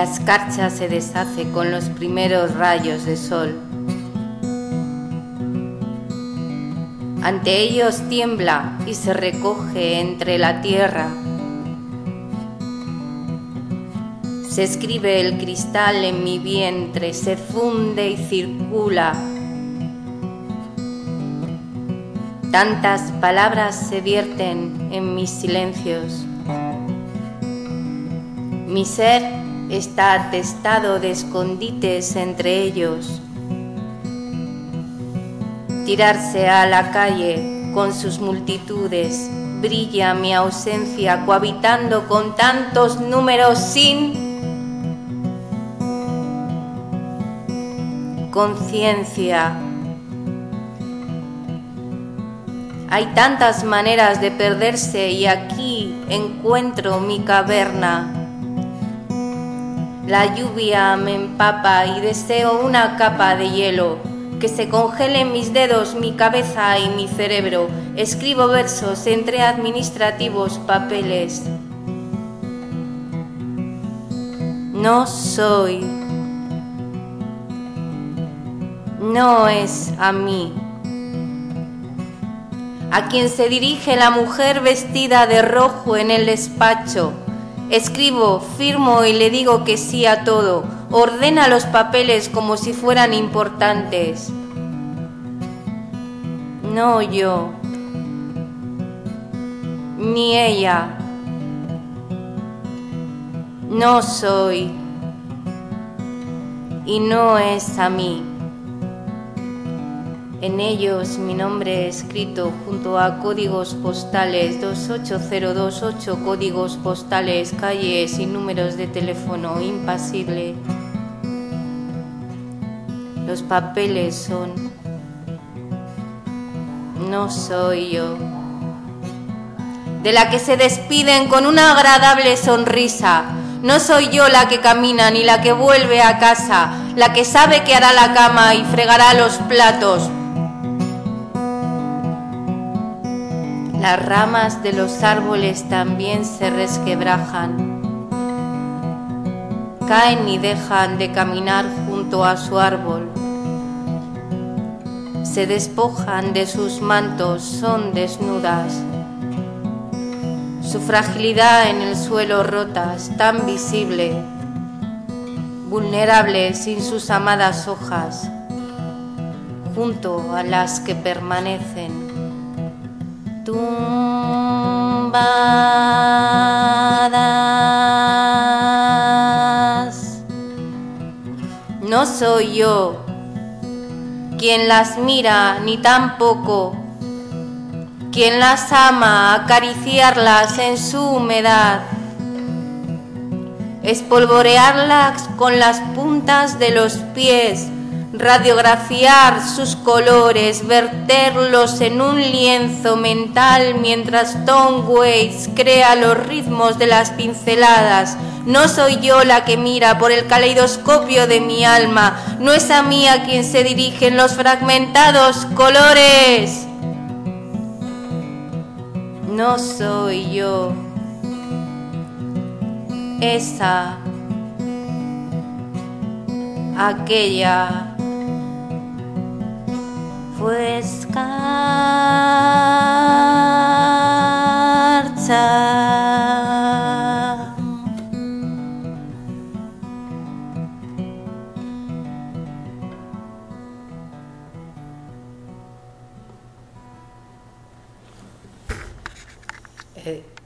La escarcha se deshace con los primeros rayos de sol. Ante ellos tiembla y se recoge entre la tierra. Se escribe el cristal en mi vientre, se funde y circula. Tantas palabras se vierten en mis silencios. Mi ser está atestado de escondites entre ellos. Tirarse a la calle con sus multitudes, brilla mi ausencia cohabitando con tantos números sin conciencia. Hay tantas maneras de perderse y aquí encuentro mi caverna la lluvia me empapa y deseo una capa de hielo, que se congele en mis dedos, mi cabeza y mi cerebro. Escribo versos entre administrativos papeles. No soy. No es a mí. A quien se dirige la mujer vestida de rojo en el despacho Escribo, firmo y le digo que sí a todo. Ordena los papeles como si fueran importantes. No yo, ni ella. No soy y no es a mí. En ellos mi nombre escrito junto a códigos postales 28028 códigos postales, calles y números de teléfono impasible. Los papeles son no soy yo. De la que se despiden con una agradable sonrisa. No soy yo la que camina ni la que vuelve a casa, la que sabe que hará la cama y fregará los platos, Las ramas de los árboles también se resquebrajan, caen y dejan de caminar junto a su árbol. Se despojan de sus mantos, son desnudas. Su fragilidad en el suelo rota es tan visible, vulnerable sin sus amadas hojas, junto a las que permanecen tumbadas. No soy yo quien las mira, ni tampoco quien las ama, acariciarlas en su humedad, espolvorearlas con las puntas de los pies, radiografiar sus colores, verterlos en un lienzo mental mientras Tom Waits crea los ritmos de las pinceladas. No soy yo la que mira por el caleidoscopio de mi alma, no es a mí a quien se dirigen los fragmentados colores. No soy yo esa aquella fue escarcha. Eh.